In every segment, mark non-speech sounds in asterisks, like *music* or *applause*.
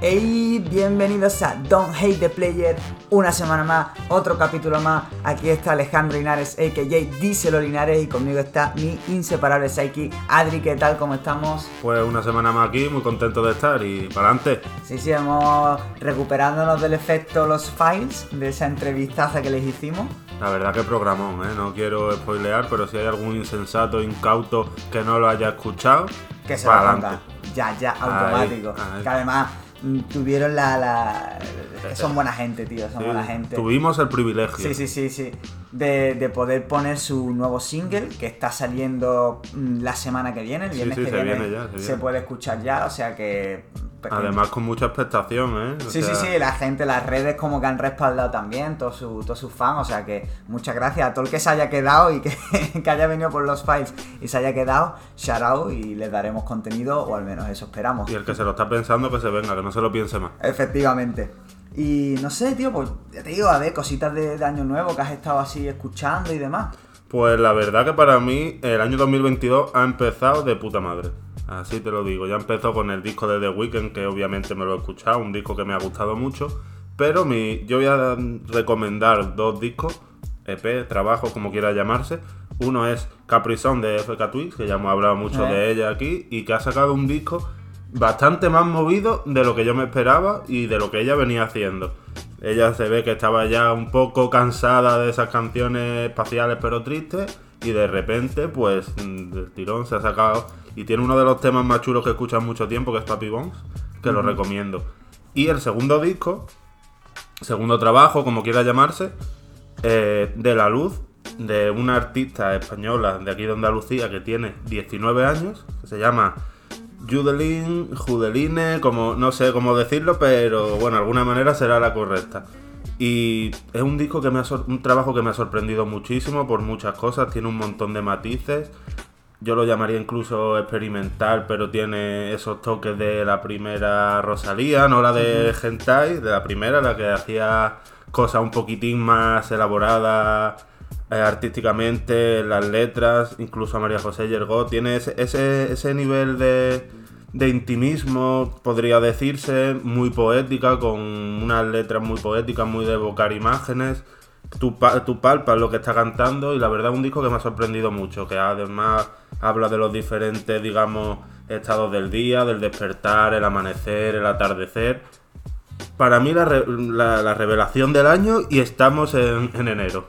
Hey, bienvenidos a Don't Hate the Player, una semana más, otro capítulo más. Aquí está Alejandro Linares, a.k.a. Díselo Linares, y conmigo está mi inseparable Psyche. Adri, ¿qué tal? ¿Cómo estamos? Pues una semana más aquí, muy contento de estar y para adelante. Sí, sí, hemos recuperándonos del efecto Los Files, de esa entrevistaza que les hicimos. La verdad que programón, ¿eh? No quiero spoilear, pero si hay algún insensato, incauto que no lo haya escuchado, que se para lo adelante. ya, ya, automático. Ahí, ahí. Que además tuvieron la, la- Son buena gente, tío, son Sí, buena gente. Tuvimos el privilegio. Sí, sí, sí, sí. De, de poder poner su nuevo single que está saliendo mm, la semana que viene, el viernes sí, que se viene. viene ya, se se viene. puede escuchar ya, o sea que. Además con mucha expectación, ¿eh? O Sí, sí, sea, sí, la gente, las redes como que han respaldado también, todos sus todos sus fans, o sea que muchas gracias a todo el que se haya quedado y que, *laughs* que haya venido por los files y se haya quedado, shout out y les daremos contenido, o al menos eso esperamos. Y el que se lo está pensando, que se venga, que no se lo piense más. Efectivamente. Y no sé, tío, pues ya te digo, a ver, cositas de, de año nuevo que has estado así escuchando y demás. Pues la verdad que para mí el año 2022 ha empezado de puta madre. Así te lo digo. Ya empezó con el disco de The Weeknd, que obviamente me lo he escuchado, un disco que me ha gustado mucho. Pero mi, yo voy a recomendar dos discos, EP, trabajo, como quiera llamarse. Uno es Capri Sun de FK Twigs, que ya hemos hablado mucho Eh. de ella aquí, y que ha sacado un disco bastante más movido de lo que yo me esperaba y de lo que ella venía haciendo. Ella se ve que estaba ya un poco cansada de esas canciones espaciales pero tristes y de repente pues del tirón se ha sacado y tiene uno de los temas más chulos que en mucho tiempo que es Papi Bones, que lo recomiendo. Y el segundo disco, segundo trabajo, como quiera llamarse, eh, de la luz de una artista española de aquí de Andalucía que tiene 19 años, que se llama Judelin, Judeline, como no sé cómo decirlo, pero bueno, de alguna manera será la correcta. Y es un disco que me ha un trabajo que me ha sorprendido muchísimo por muchas cosas, tiene un montón de matices. Yo lo llamaría incluso experimental, pero tiene esos toques de la primera Rosalía, no la de Gentai, de la primera, la que hacía cosas un poquitín más elaboradas eh, artísticamente, las letras, incluso a María José Yergó, tiene ese, ese, ese nivel de, de intimismo, podría decirse, muy poética, con unas letras muy poéticas, muy de evocar imágenes. Tú, tú palpas lo que está cantando y la verdad es un disco que me ha sorprendido mucho, que además habla de los diferentes, digamos, estados del día, del despertar, el amanecer, el atardecer. Para mí la, re- la- la revelación del año y estamos en, en enero.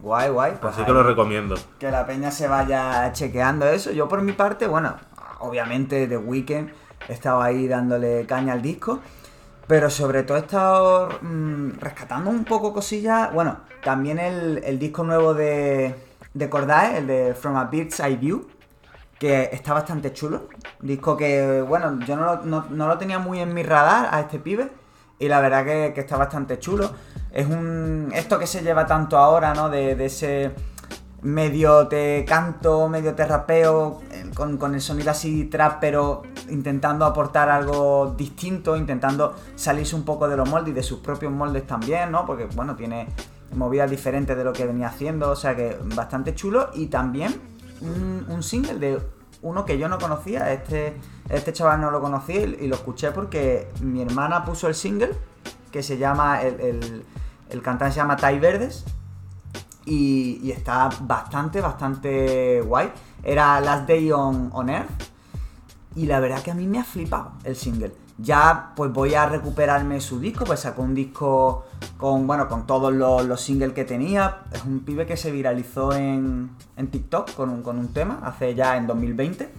Guay, guay. Pues Así ahí, que lo recomiendo. que la peña se vaya chequeando eso. Yo por mi parte, bueno, obviamente The Weeknd he estado ahí dándole caña al disco. Pero sobre todo he estado mm, rescatando un poco cosillas. Bueno, también el, el disco nuevo de, de Cordae, el de From a Bird's Eye View, que está bastante chulo. Disco que, bueno, yo no lo, no- no lo tenía muy en mi radar a este pibe. Y la verdad que, que está bastante chulo. Es un. Esto que se lleva tanto ahora, ¿no? De, de ese medio te canto, medio te rapeo, eh, con, con el sonido así trap, pero intentando aportar algo distinto, intentando salirse un poco de los moldes y de sus propios moldes también, ¿no? Porque, bueno, tiene movidas diferentes de lo que venía haciendo, o sea que bastante chulo. Y también un, single de uno que yo no conocía, este, este chaval no lo conocía y, lo escuché porque mi hermana puso el single, que se llama, el, el cantante se llama Tai Verdes, y, está bastante, bastante guay. Era Last Day on, Earth. Y la verdad que a mí me ha flipado el single. Ya pues voy a recuperarme su disco, pues sacó un disco con, bueno, con todos los, los singles que tenía. Es un pibe que se viralizó en, en TikTok con un, con un tema, hace ya en 2020.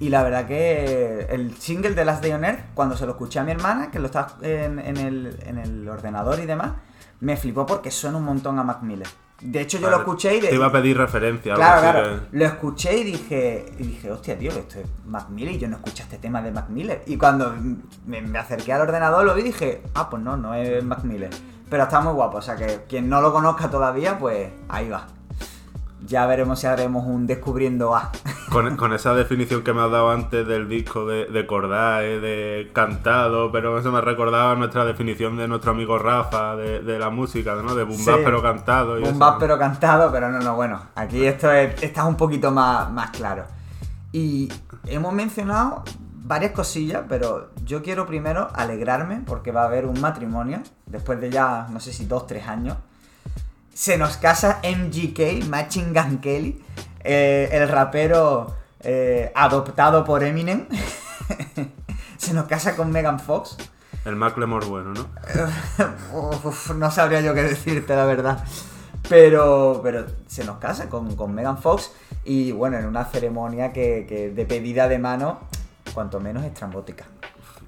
Y la verdad que el single de Last Day on Earth, cuando se lo escuché a mi hermana, que lo estaba en, en el, en el ordenador y demás, me flipó porque suena un montón a Mac Miller. De hecho, yo lo escuché y... de- Te iba a pedir referencia. Claro, claro. que- Lo escuché y dije, y dije, hostia, tío, esto es Mac Miller y yo no escuché este tema de Mac Miller. Y cuando me, me acerqué al ordenador lo vi y dije, ah, pues no, no es Mac Miller. Pero está muy guapo, o sea que quien no lo conozca todavía, pues ahí va. Ya veremos si haremos un descubriendo A. *laughs* Con, con esa definición que me has dado antes del disco de, de Cordae, de cantado, pero eso me recordaba nuestra definición de nuestro amigo Rafa, de, de la música, ¿no? De boom bap, Sí. pero cantado. y bap pero cantado, pero no, no, bueno. Aquí esto es, está un poquito más, más claro. Y hemos mencionado varias cosillas, pero yo quiero primero alegrarme porque va a haber un matrimonio, después de ya, no sé si dos, tres años. Se nos casa MGK, Machine Gun Kelly, eh, el rapero eh, adoptado por Eminem. *laughs* Se nos casa con Megan Fox. El Macklemore bueno, ¿no? *laughs* Uf, no sabría yo qué decirte, la verdad. Pero, pero se nos casa con, con Megan Fox y bueno, en una ceremonia que, que de pedida de mano, cuanto menos estrambótica.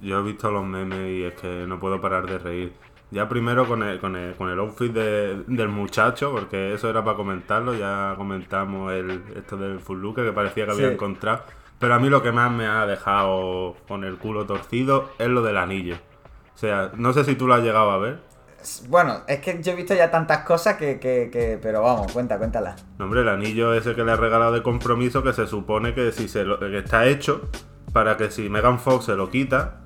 Yo he visto los memes y es que no puedo parar de reír. Ya primero con el, con el, con el outfit de- del muchacho, porque eso era para comentarlo, ya comentamos el, esto del full look que parecía que había Sí. encontrado. Pero a mí lo que más me ha dejado con el culo torcido es lo del anillo. O sea, no sé si tú lo has llegado a ver. Bueno, es que yo he visto ya tantas cosas que, que, que- pero vamos, cuenta, cuéntala. No, hombre, el anillo ese que le ha regalado de compromiso que se supone que si se lo, que está hecho para que si Megan Fox se lo quita,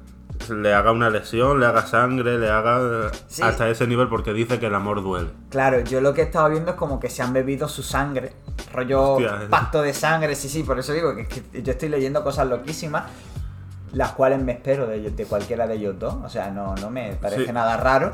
le haga una lesión, le haga sangre, le haga Sí. hasta ese nivel porque dice que el amor duele. Claro, yo lo que he estado viendo es como que se han bebido su sangre, rollo Hostia, eh. pacto de sangre, sí, sí, por eso digo que, que yo estoy leyendo cosas loquísimas, las cuales me espero de, cualquiera de ellos dos, o sea, no, no me parece Sí. nada raro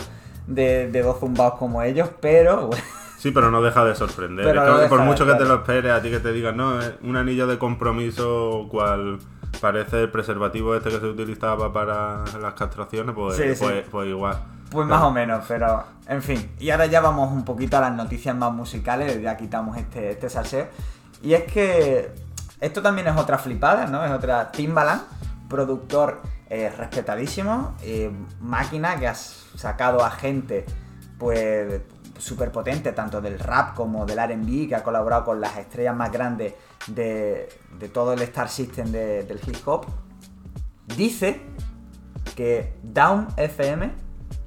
de, de dos zumbados como ellos, pero *laughs* bueno, Sí, pero no deja de sorprender. Pero Es no que por mucho que te lo esperes, a ti que te digan, no, es un anillo de compromiso cual parece el preservativo este que se utilizaba para las castraciones, pues, Sí, sí. pues, pues igual. pues más o menos, pero en fin. Y ahora ya vamos un poquito a las noticias más musicales, ya quitamos este, este salseo. Y es que esto también es otra flipada, ¿no? Es otra Timbaland, productor eh, respetadísimo, eh, máquina que has sacado a gente, pues súper potente, tanto del rap como del RB, que ha colaborado con las estrellas más grandes de, de todo el Star System de- del hip hop. Dice que Down FM,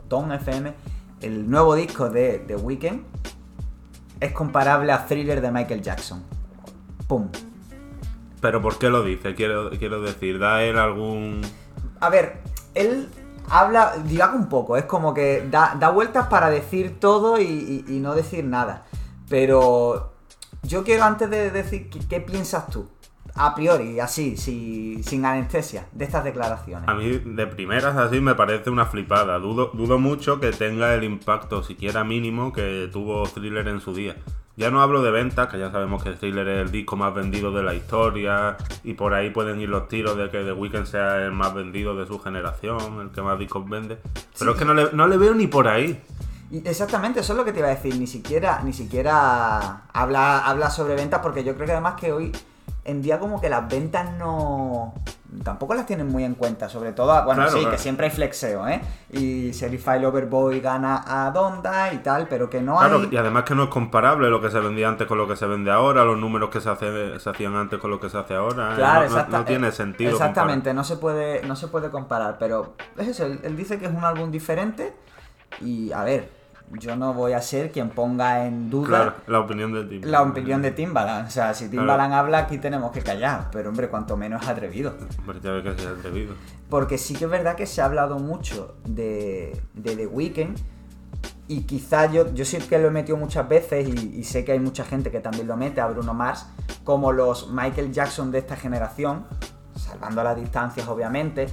Down FM, el nuevo disco de The Weeknd, es comparable a Thriller de Michael Jackson. ¡Pum! Pero ¿por qué lo dice? Quiero, quiero decir, ¿da él algún...? A ver, él habla, divaga un poco, es como que da, da vueltas para decir todo y, no decir nada. Pero yo quiero antes de decir qué, piensas tú, a priori, así, si- sin anestesia, de estas declaraciones. A mí de primeras así me parece una flipada. Dudo, dudo mucho que tenga el impacto siquiera mínimo que tuvo Thriller en su día. Ya no hablo de ventas, que ya sabemos que Thriller es el disco más vendido de la historia y por ahí pueden ir los tiros de que The Weeknd sea el más vendido de su generación, el que más discos vende. Pero es que no le, no le veo ni por ahí. Exactamente, eso es lo que te iba a decir. Ni siquiera, ni siquiera habla, habla sobre ventas, porque yo creo que además que hoy en día como que las ventas no. tampoco las tienen muy en cuenta. Sobre todo, bueno, Claro, sí, claro. que siempre hay flexeo, ¿eh? Y Certified Overboy gana a Donda y tal, pero que no Claro, hay. y además que no es comparable lo que se vendía antes con lo que se vende ahora, los números que se, hace- se hacían antes con lo que se hace ahora. ¿eh? Claro, no, no- tiene eh, sentido. Exactamente, no se puede, no se puede comparar, pero es eso, él, él dice que es un álbum diferente y a ver, yo no voy a ser quien ponga en duda. Claro, la opinión del tipo. la opinión de Timbaland. O sea, si Timbaland habla, aquí tenemos que callar. Pero hombre, cuanto menos atrevido. Hombre, ya ve que ha atrevido. Porque sí que es verdad que se ha hablado mucho de, de The Weeknd. Y quizá yo, yo sí que lo he metido muchas veces y, y sé que hay mucha gente que también lo mete a Bruno Mars, como los Michael Jackson de esta generación, salvando las distancias obviamente.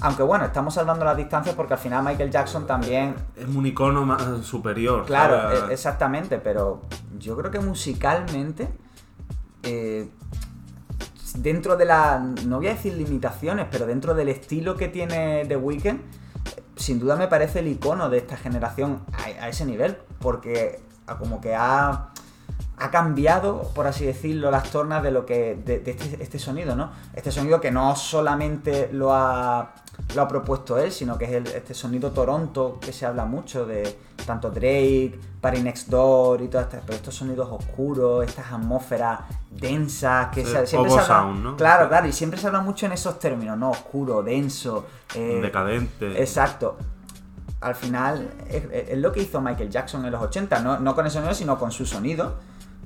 Aunque bueno, estamos salvando las distancias porque al final Michael Jackson también Es un icono más superior. Claro, ¿sabes? e- exactamente, pero yo creo que musicalmente, eh, dentro de la, no voy a decir limitaciones, pero dentro del estilo que tiene The Weeknd, sin duda me parece el icono de esta generación a, a ese nivel, porque como que ha, ha cambiado, por así decirlo, las tornas de lo que de, de este, este sonido, ¿no? Este sonido que no solamente lo ha, lo ha propuesto él, sino que es el- este sonido Toronto que se habla mucho de tanto Drake, Party Next Door y todas estas, pero estos sonidos oscuros, estas atmósferas densas que se- siempre se habla, sound, ¿no? claro, claro, y siempre se habla mucho en esos términos, ¿no? Oscuro, denso, eh, Decadente. Exacto. Al final es, es lo que hizo Michael Jackson en los 80, no, no con ese sonido, sino con su sonido.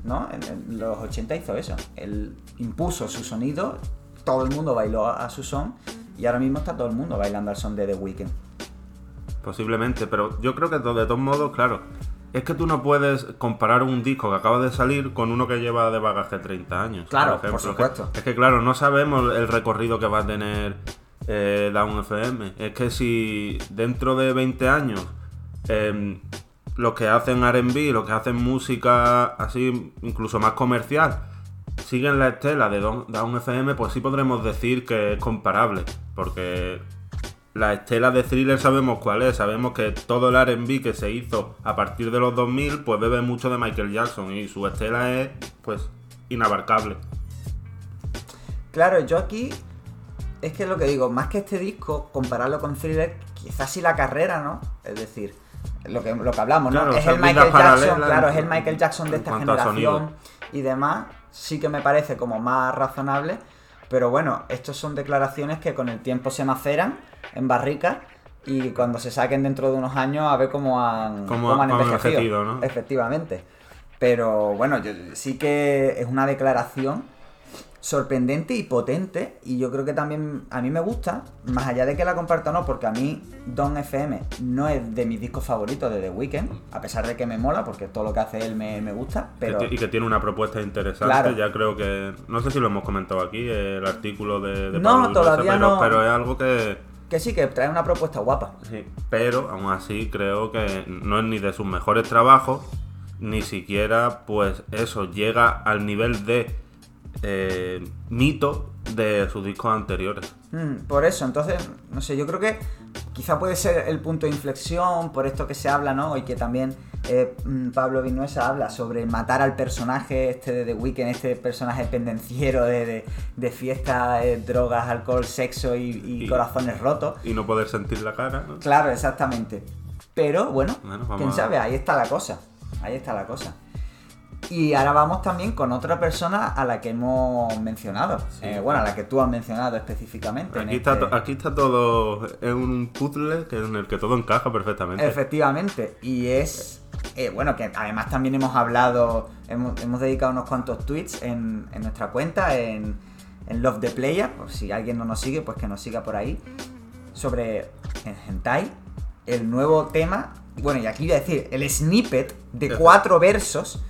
¿no? En, en los 80 hizo eso. Él impuso su sonido, todo el mundo bailó a, a su son y ahora mismo está todo el mundo bailando al son de The Weeknd. Posiblemente, pero yo creo que de todos modos, claro, es que tú no puedes comparar un disco que acaba de salir con uno que lleva de bagaje 30 años. Claro, ejemplo. por supuesto. Es que, es que, claro, no sabemos el recorrido que va a tener eh, Down FM. Es que si dentro de 20 años em, los que hacen RB, los que hacen música así, incluso más comercial, siguen la estela de Down FM, pues sí podremos decir que es comparable. Porque la estela de thriller sabemos cuál es, sabemos que todo el RB que se hizo a partir de los 2000 pues bebe mucho de Michael Jackson y su estela es pues inabarcable. Claro, yo aquí es que es lo que digo, más que este disco, compararlo con thriller, quizás sí la carrera, ¿no? Es decir, lo que, lo que hablamos, ¿no? es el Michael Jackson, claro, es el Michael Jackson de esta generación y demás, sí que me parece como más razonable, pero bueno, estas son declaraciones que con el tiempo se maceran en barrica y cuando se saquen dentro de unos años a ver cómo han, cómo, han envejecido. ¿no? Efectivamente. Pero bueno, yo, sí que es una declaración sorprendente y potente y yo creo que también a mí me gusta, más allá de que la comparto o no, porque a mí Don FM no es de mis discos favoritos de The Weeknd, a pesar de que me mola, porque todo lo que hace él me, gusta, pero... Y que tiene una propuesta interesante, ya creo que... No sé si lo hemos comentado aquí, el artículo de... de no, todavía pero, no... pero es algo que... Que sí, que trae una propuesta guapa. Sí, pero aún así creo que no es ni de sus mejores trabajos, ni siquiera pues eso llega al nivel de eh, mito de sus discos anteriores. Mm, por eso, entonces, no sé, yo creo que quizá puede ser el punto de inflexión por esto que se habla, ¿no? Y que también eh, mm, Pablo Vinuesa habla sobre matar al personaje este de The Weeknd, este personaje pendenciero de, de, fiesta, eh, drogas, alcohol, sexo y, corazones rotos. Y no poder sentir la cara, Claro, exactamente. Pero bueno, quién sabe, ahí está la cosa. Ahí está la cosa. Y ahora vamos también con otra persona a la que hemos mencionado. Eh, bueno, a la que tú has mencionado específicamente. Aquí, está, este aquí está todo. Es un puzzle que, en el que todo encaja perfectamente. Efectivamente. Y es. Eh, bueno, que además también hemos hablado. Hemos, dedicado unos cuantos tweets en, nuestra cuenta, en, en, Love the Player. Por si alguien no nos sigue, pues que nos siga por ahí. Sobre Hentai. El nuevo tema. Bueno, y aquí voy a decir, el snippet de cuatro versos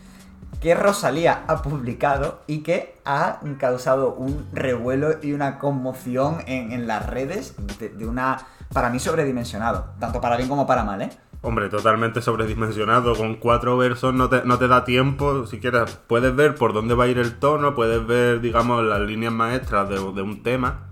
que Rosalía ha publicado y que ha causado un revuelo y una conmoción en, las redes de, una, para mí, sobredimensionado. Tanto para bien como para mal, ¿eh? Hombre, totalmente sobredimensionado. Con cuatro versos no te, no te da tiempo. Si quieres, puedes ver por dónde va a ir el tono, puedes ver, digamos, las líneas maestras de, de un tema,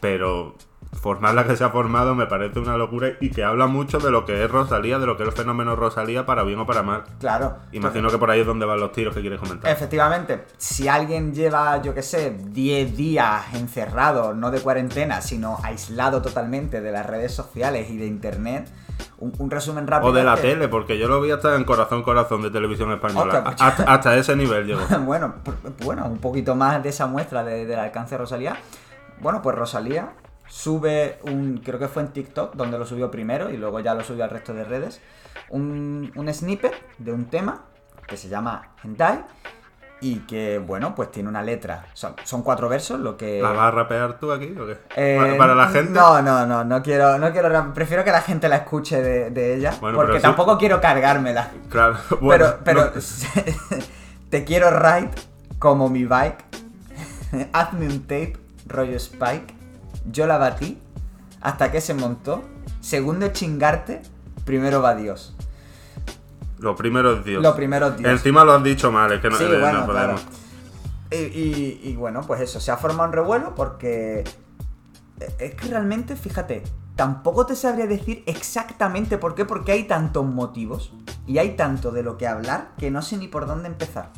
pero formar la que se ha formado me parece una locura y que habla mucho de lo que es Rosalía, de lo que es el fenómeno Rosalía, para bien o para mal. Claro. Imagino que por ahí es donde van los tiros que quieres comentar. Efectivamente, si alguien lleva, yo qué sé, 10 días encerrado, no de cuarentena, sino aislado totalmente de las redes sociales y de internet, un, resumen rápido. O de la tele, porque yo lo vi hasta en Corazón Corazón de Televisión Española. Pues hasta, ese nivel llegó. *laughs* bueno, bueno, un poquito más de esa muestra del alcance de Rosalía. Bueno, pues Rosalía sube un, creo que fue en TikTok, donde lo subió primero y luego ya lo subió al resto de redes, un, un snippet de un tema que se llama Hentai y que, bueno, pues tiene una letra. Son, son cuatro versos, lo que... ¿La vas a rapear tú aquí o qué? Eh, ¿Para la gente? No, no, no, no quiero, no quiero prefiero que la gente la escuche de, ella, porque tampoco quiero cargármela. Claro, *laughs* bueno. Pero, pero *laughs* te quiero ride como mi bike, *laughs* hazme un tape, rollo Spike, yo la batí hasta que se montó. Segundo chingarte, primero va Dios. Lo primero es Dios. Lo primero es Dios. Encima lo has dicho mal, es que no, sí, bueno, podemos. Y, bueno, pues eso, se ha formado un revuelo porque es que realmente, fíjate, tampoco te sabría decir exactamente por qué, porque hay tantos motivos y hay tanto de lo que hablar que no sé ni por dónde empezar.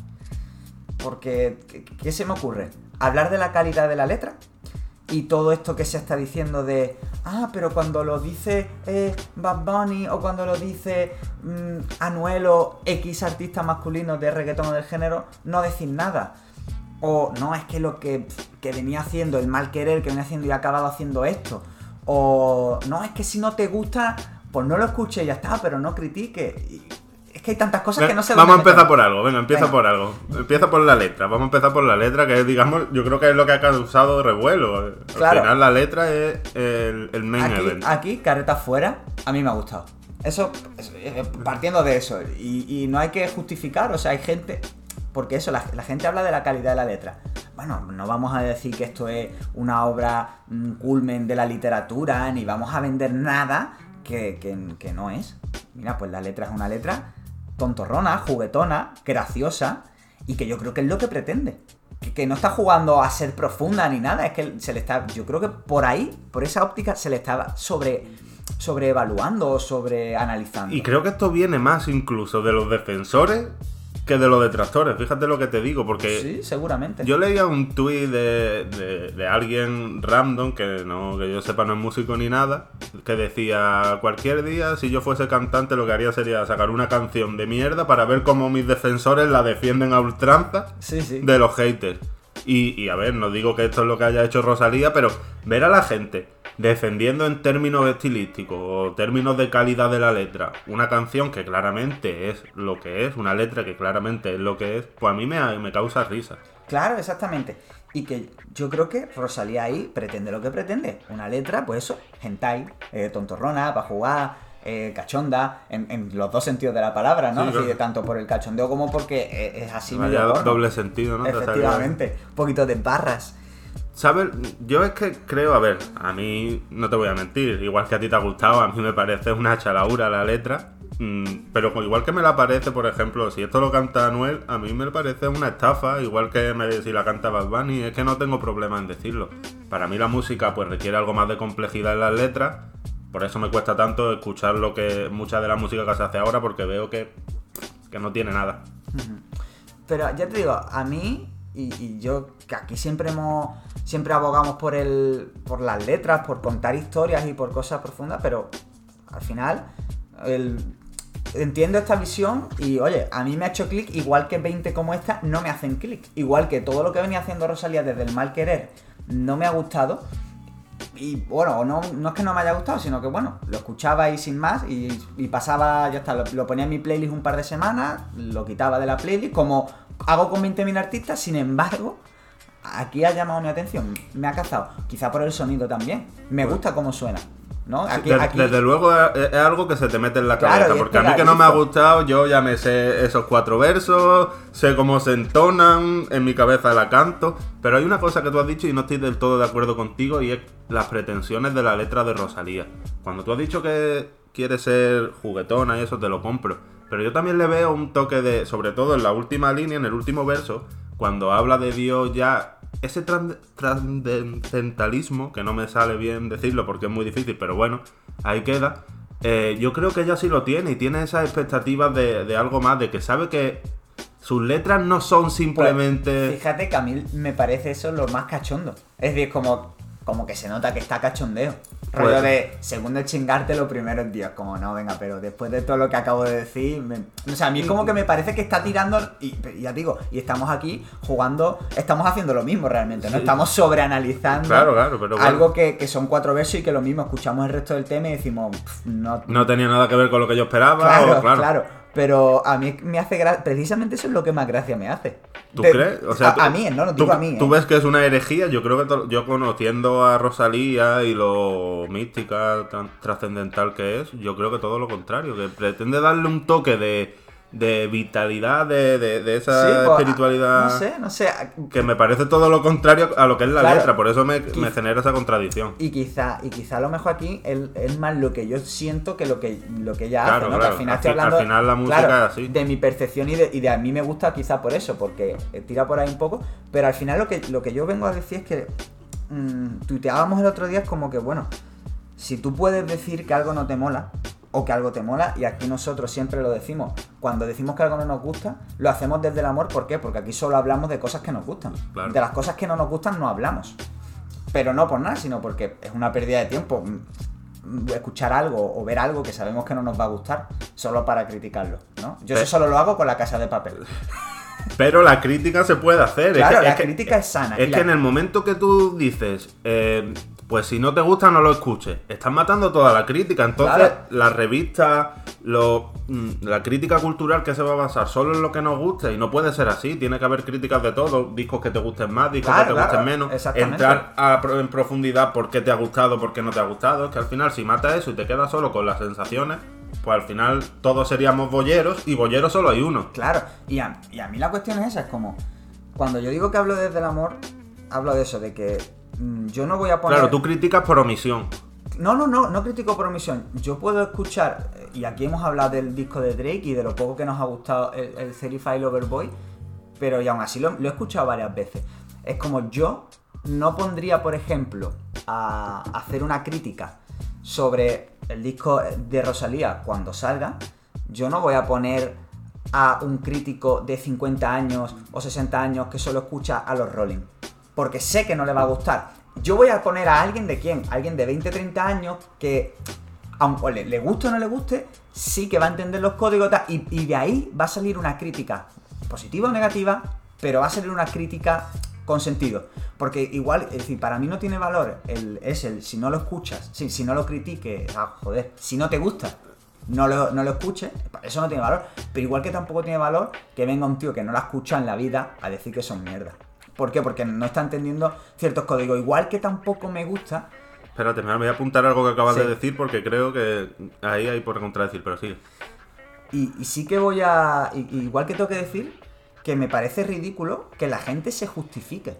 Porque, qué se me ocurre? ¿Hablar de la calidad de la letra? Y todo esto que se está diciendo de, ah, pero cuando lo dice eh, Bad Bunny o cuando lo dice mm, Anuelo, X artista masculino de reggaetón o del género, no decir nada. O no, es que lo que, que venía haciendo, el mal querer que venía haciendo y ha acabado haciendo esto. O no, es que si no te gusta, pues no lo escuche y ya está, pero no critique hay tantas cosas que no se Vamos a empezar por algo, venga, empieza por algo. Empieza por la letra, vamos a empezar por la letra, que es, digamos, yo creo que es lo que ha causado revuelo. Al final la letra es el, main aquí, event. Aquí, careta fuera, a mí me ha gustado. Eso, eh, partiendo de eso, y, no hay que justificar, o sea, hay gente, porque eso, la, gente habla de la calidad de la letra. bueno, no vamos a decir que esto es una obra mm, culmen de la literatura, ni vamos a vender nada que, que- que no es. Mira, pues la letra es una letra tontorrona, juguetona, graciosa, y que yo creo que es lo que pretende. Que, no está jugando a ser profunda ni nada, es que se le está. Yo creo que por ahí, por esa óptica, se le está sobre. sobreevaluando o sobreanalizando. Y creo que esto viene más incluso de los defensores que de los detractores. Fíjate lo que te digo, porque Sí, seguramente. yo leía un tuit de, de- de alguien random, que no que yo sepa no es músico ni nada, que decía, cualquier día si yo fuese cantante lo que haría sería sacar una canción de mierda para ver cómo mis defensores la defienden a ultranza Sí, sí. de los haters. Y, y a ver, no digo que esto es lo que haya hecho Rosalía, pero ver a la gente defendiendo en términos estilísticos o términos de calidad de la letra una canción que claramente es lo que es, una letra que claramente es lo que es, pues a mí me, me causa risa. Claro, exactamente. Y que yo creo que Rosalía ahí pretende lo que pretende. Una letra, pues eso, hentai, eh, tontorrona, para jugar, eh, cachonda, en, en los dos sentidos de la palabra, ¿no? Sí, Es decir, tanto por el cachondeo como porque eh, es así medio doble sentido, ¿no? Efectivamente. Un poquito de barras. ¿Sabes? Yo es que creo, a ver, a mí no te voy a mentir, igual que a ti te ha gustado, a mí me parece una chalaura la letra, mm, pero igual que me la parece, por ejemplo, si esto lo canta Anuel, a mí me parece una estafa, igual que me, si la canta Bad Bunny, es que no tengo problema en decirlo. Para mí la música pues requiere algo más de complejidad en las letras, por eso me cuesta tanto escuchar lo que mucha de la música que se hace ahora, porque veo que, que no tiene nada. Pero ya te digo, a mí, y, y yo, que aquí siempre hemos, siempre abogamos por el, por las letras, por contar historias y por cosas profundas, pero al final, entiendo esta visión y oye, a mí me ha hecho clic, igual que 20 como esta no me hacen clic. Igual que todo lo que venía haciendo Rosalía desde el mal querer no me ha gustado. Y bueno, no, no es que no me haya gustado, sino que bueno, lo escuchaba ahí sin más y, y pasaba, ya está, lo ponía en mi playlist un par de semanas, lo quitaba de la playlist, como hago con 20.000 artistas, sin embargo, aquí ha llamado mi atención, me ha cazado, quizá por el sonido también, me gusta cómo suena, ¿no? Aquí, Pues, De- aquí- Desde luego es, es algo que se te mete en la Claro, cabeza, porque a mí que no me ha gustado, yo ya me sé esos cuatro versos, sé cómo se entonan, en mi cabeza la canto, pero hay una cosa que tú has dicho y no estoy del todo de acuerdo contigo y es las pretensiones de la letra de Rosalía. Cuando tú has dicho que quieres ser juguetona y eso te lo compro, pero yo también le veo un toque de, sobre todo en la última línea, en el último verso, cuando habla de Dios ya ese trascendentalismo, que no me sale bien decirlo porque es muy difícil, pero bueno, ahí queda. eh, yo creo que ella sí lo tiene y tiene esas expectativas de, algo más, de que sabe que sus letras no son Pues, simplemente... fíjate que a mí me parece eso lo más cachondo. Es decir, como, como que se nota que está cachondeo. Rollo Pues- de, segundo es chingarte los primeros días. Como, no, venga, pero después de todo lo que acabo de decir... me- O sea, a mí es como que me parece que está tirando... Y, ya digo, y estamos aquí jugando... Estamos haciendo lo mismo realmente, ¿no? Sí. Estamos sobreanalizando Claro, claro, pero bueno. algo que, que son cuatro versos y que lo mismo escuchamos el resto del tema y decimos... "Pff, no, No tenía nada que ver con lo que yo esperaba. Claro, o- claro. claro. Pero a mí me hace gracia. Precisamente eso es lo que más gracia me hace. ¿Tú De- crees? O sea, a, tú- a mí, no, no tú, digo a mí. tú ¿eh? ves que es una herejía. Yo creo que yo conociendo a Rosalía y lo mística, tan trascendental que es, yo creo que todo lo contrario. Que pretende darle un toque de, de vitalidad, de, de- de esa Sí, pues, espiritualidad. No sé, no sé. Que me parece todo lo contrario a lo que es la Claro. letra. Por eso me, me genera esa contradicción. Y quizá, y quizá a lo mejor aquí es, más lo que yo siento que lo que, lo que ella Claro, hace, ¿no? claro. Que al final Al estoy fi- al hablando final la música es así. de mi percepción y de, y de a mí me gusta quizá por eso, porque tira por ahí un poco. Pero al final lo que, lo que yo vengo a decir es que mm, tuiteábamos el otro día es como que, bueno, si tú puedes decir que algo no te mola, o que algo te mola, y aquí nosotros siempre lo decimos, cuando decimos que algo no nos gusta, lo hacemos desde el amor, ¿por qué? Porque aquí solo hablamos de cosas que nos gustan. Claro. De las cosas que no nos gustan no hablamos. Pero no por nada, sino porque es una pérdida de tiempo mm, escuchar algo o ver algo que sabemos que no nos va a gustar solo para criticarlo, ¿no? Yo eso solo lo hago con la casa de papel. *laughs* Pero la crítica se puede hacer. es Claro, que- la es que- crítica es sana. Es que la- en el momento que tú dices, eh, pues si no te gusta, no lo escuches, estás matando toda la crítica. Entonces, Claro. la revista, lo, mm, la crítica cultural que se va a basar solo en lo que nos guste, y no puede ser así, tiene que haber críticas de todo, discos que te gusten más, discos Claro, que te claro, gusten menos, entrar a en profundidad por qué te ha gustado, por qué no te ha gustado. Es que al final, si matas eso y te quedas solo con las sensaciones, pues al final todos seríamos bolleros, y bolleros solo hay uno. Claro, y a, y a mí la cuestión es esa, es como, cuando yo digo que hablo desde el amor, hablo de eso, de que yo no voy a poner... Claro, tú criticas por omisión. No, no, no, no critico por omisión. Yo puedo escuchar, y aquí hemos hablado del disco de Drake y de lo poco que nos ha gustado el, el Certified Lover Boy, pero y aún así lo, lo he escuchado varias veces. Es como yo no pondría, por ejemplo, a hacer una crítica sobre el disco de Rosalía cuando salga. Yo no voy a poner a un crítico de 50 años o 60 años que solo escucha a los Rolling. Porque sé que no le va a gustar. Yo voy a poner a alguien de quién? Alguien de 20, 30 años que, aunque le, guste o no le guste, sí que va a entender los códigos y, de ahí va a salir una crítica, positiva o negativa, pero va a salir una crítica con sentido. Porque igual, es decir, para mí no tiene valor el, es el si no lo escuchas, si, si no lo critiques, ah, joder, si no te gusta, no lo, no lo escuches, eso no tiene valor. Pero igual que tampoco tiene valor que venga un tío que no lo ha escuchado en la vida a decir que son mierda. ¿Por qué? Porque no está entendiendo ciertos códigos. Igual que tampoco me gusta. Espérate, me voy a apuntar algo que acabas Sí. de decir porque creo que ahí hay por contradecir, pero sí. Y, y sí que voy a. y- igual que tengo que decir que me parece ridículo que la gente se justifique.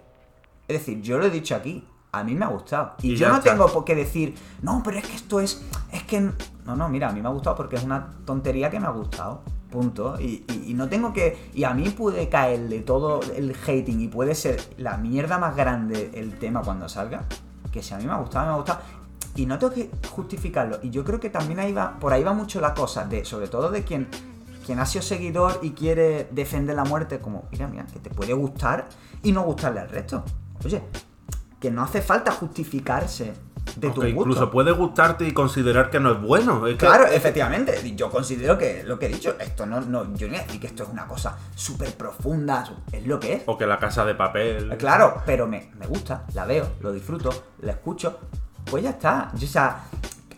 Es decir, yo lo he dicho aquí. A mí me ha gustado. Y, Y yo no está. tengo por qué decir, no, pero es que esto es. Es que. No, no, mira, a mí me ha gustado porque es una tontería que me ha gustado. Punto. Y, y- no tengo que. Y a mí puede caerle todo el hating y puede ser la mierda más grande el tema cuando salga. Que si a mí me ha gustado, me ha gustado. Y no tengo que justificarlo. Y yo creo que también ahí va, por ahí va mucho la cosa, de, sobre todo de quien, quien ha sido seguidor y quiere defender la muerte, como, mira, mira, que te puede gustar y no gustarle al resto. Oye, que no hace falta justificarse de tu gusto. incluso puede gustarte y considerar que no es bueno. Es que- Claro, efectivamente. Yo considero que lo que he dicho, esto no, no, yo no voy a decir que esto es una cosa súper profunda, es lo que es. O que la casa de papel. Eh, Claro, pero me, me gusta, la veo, lo disfruto, la escucho, pues ya está. Yo, o sea,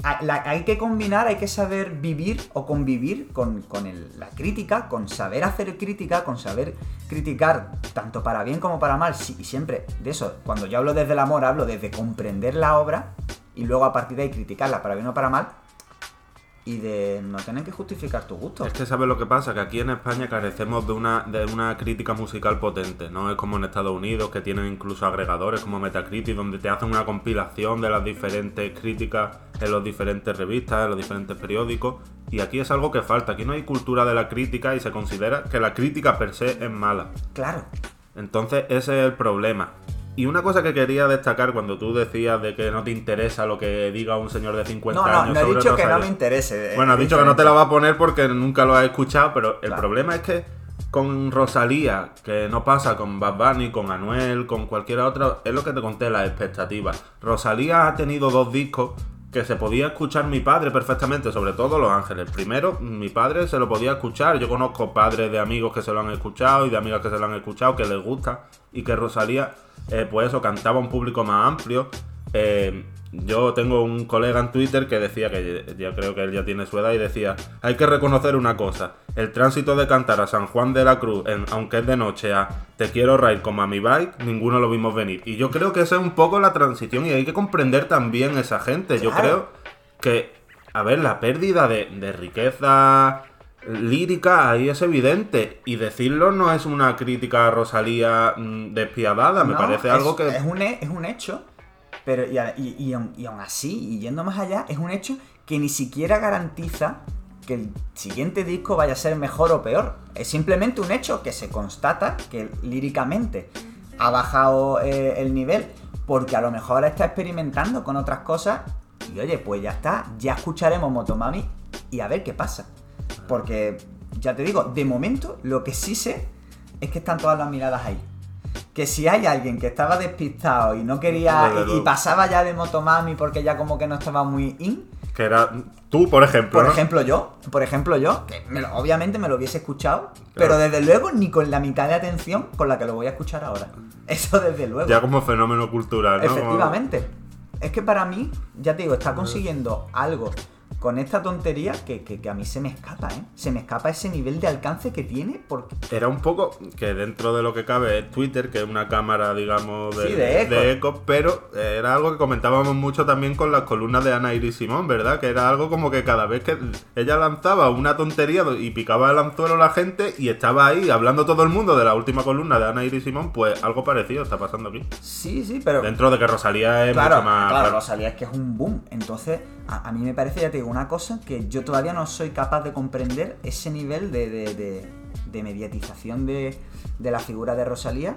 hay que combinar, hay que saber vivir o convivir con, con el- la crítica, con saber hacer crítica, con saber criticar tanto para bien como para mal. Sí, y siempre de eso, cuando yo hablo desde el amor, hablo desde comprender la obra y luego a partir de ahí criticarla para bien o para mal y de no tener que justificar tu gusto. Es que sabes lo que pasa, que aquí en España carecemos de una, de una crítica musical potente, no es como en Estados Unidos que tienen incluso agregadores como Metacritic donde te hacen una compilación de las diferentes críticas en los diferentes revistas, en los diferentes periódicos y aquí es algo que falta, aquí no hay cultura de la crítica y se considera que la crítica per se es mala. Claro, Entonces ese es el problema. Y una cosa que quería destacar cuando tú decías de que no te interesa lo que diga un señor de 50 no, no, años no he sobre dicho que no me interese. Bueno, has dicho que no te la va a poner porque nunca lo has escuchado, pero el Claro. problema es que con Rosalía, que no pasa con Bad Bunny, con Anuel, con cualquier otro, es lo que te conté, las expectativas. Rosalía ha tenido dos discos que se podía escuchar mi padre perfectamente, sobre todo Los Ángeles. El primero, mi padre se lo podía escuchar. Yo conozco padres de amigos que se lo han escuchado y de amigas que se lo han escuchado, que les gusta, y que Rosalía, eh, pues eso, cantaba a un público más amplio. Eh, yo tengo un colega en Twitter que decía que yo creo que él ya tiene su edad y decía, hay que reconocer una cosa, el tránsito de cantar a San Juan de la Cruz, en- aunque es de noche, a Te quiero ride como a mi bike, ninguno lo vimos venir. Y yo creo que esa es un poco la transición y hay que comprender también esa gente. Yo creo que, a ver, la pérdida de, de riqueza lírica ahí es evidente y decirlo no es una crítica a Rosalía mm, despiadada, me No, parece es- algo que... Es un, es un hecho, pero y, y- aun- así, y yendo más allá, es un hecho que ni siquiera garantiza que el siguiente disco vaya a ser mejor o peor. Es simplemente un hecho que se constata que líricamente ha bajado eh, el nivel porque a lo mejor está experimentando con otras cosas y oye, pues ya está, ya escucharemos Motomami y a ver qué pasa. Porque, ya te digo, de momento lo que sí sé es que están todas las miradas ahí. Que si hay alguien que estaba despistado y no quería y- pasaba ya de Motomami porque ya como que no estaba muy in, Que era tú, por ejemplo. por ¿no? ejemplo yo, por ejemplo yo, que me lo- obviamente me lo hubiese escuchado, pero desde luego ni con la mitad de atención con la que lo voy a escuchar ahora. *laughs* Eso desde luego. Ya como fenómeno cultural, ¿no? Efectivamente. Es que para mí, ya te digo, está consiguiendo algo con esta tontería que, que- que a mí se me escapa, ¿eh? Se me escapa ese nivel de alcance que tiene porque... Era un poco que dentro de lo que cabe es Twitter, que es una cámara, digamos, de, Sí, de eco. pero era algo que comentábamos mucho también con las columnas de Ana Iris Simón, ¿verdad? Que era algo como que cada vez que ella lanzaba una tontería y picaba el anzuelo a la gente y estaba ahí hablando todo el mundo de la última columna de Ana Iris Simón, pues algo parecido está pasando aquí. Sí, sí, pero... Dentro de que Rosalía es Claro, mucho más... claro, Rosalía es que es un boom. Entonces, a, a mí me parece, ya te digo, una cosa que yo todavía no soy capaz de comprender ese nivel de, de- de- mediatización de, de la figura de Rosalía.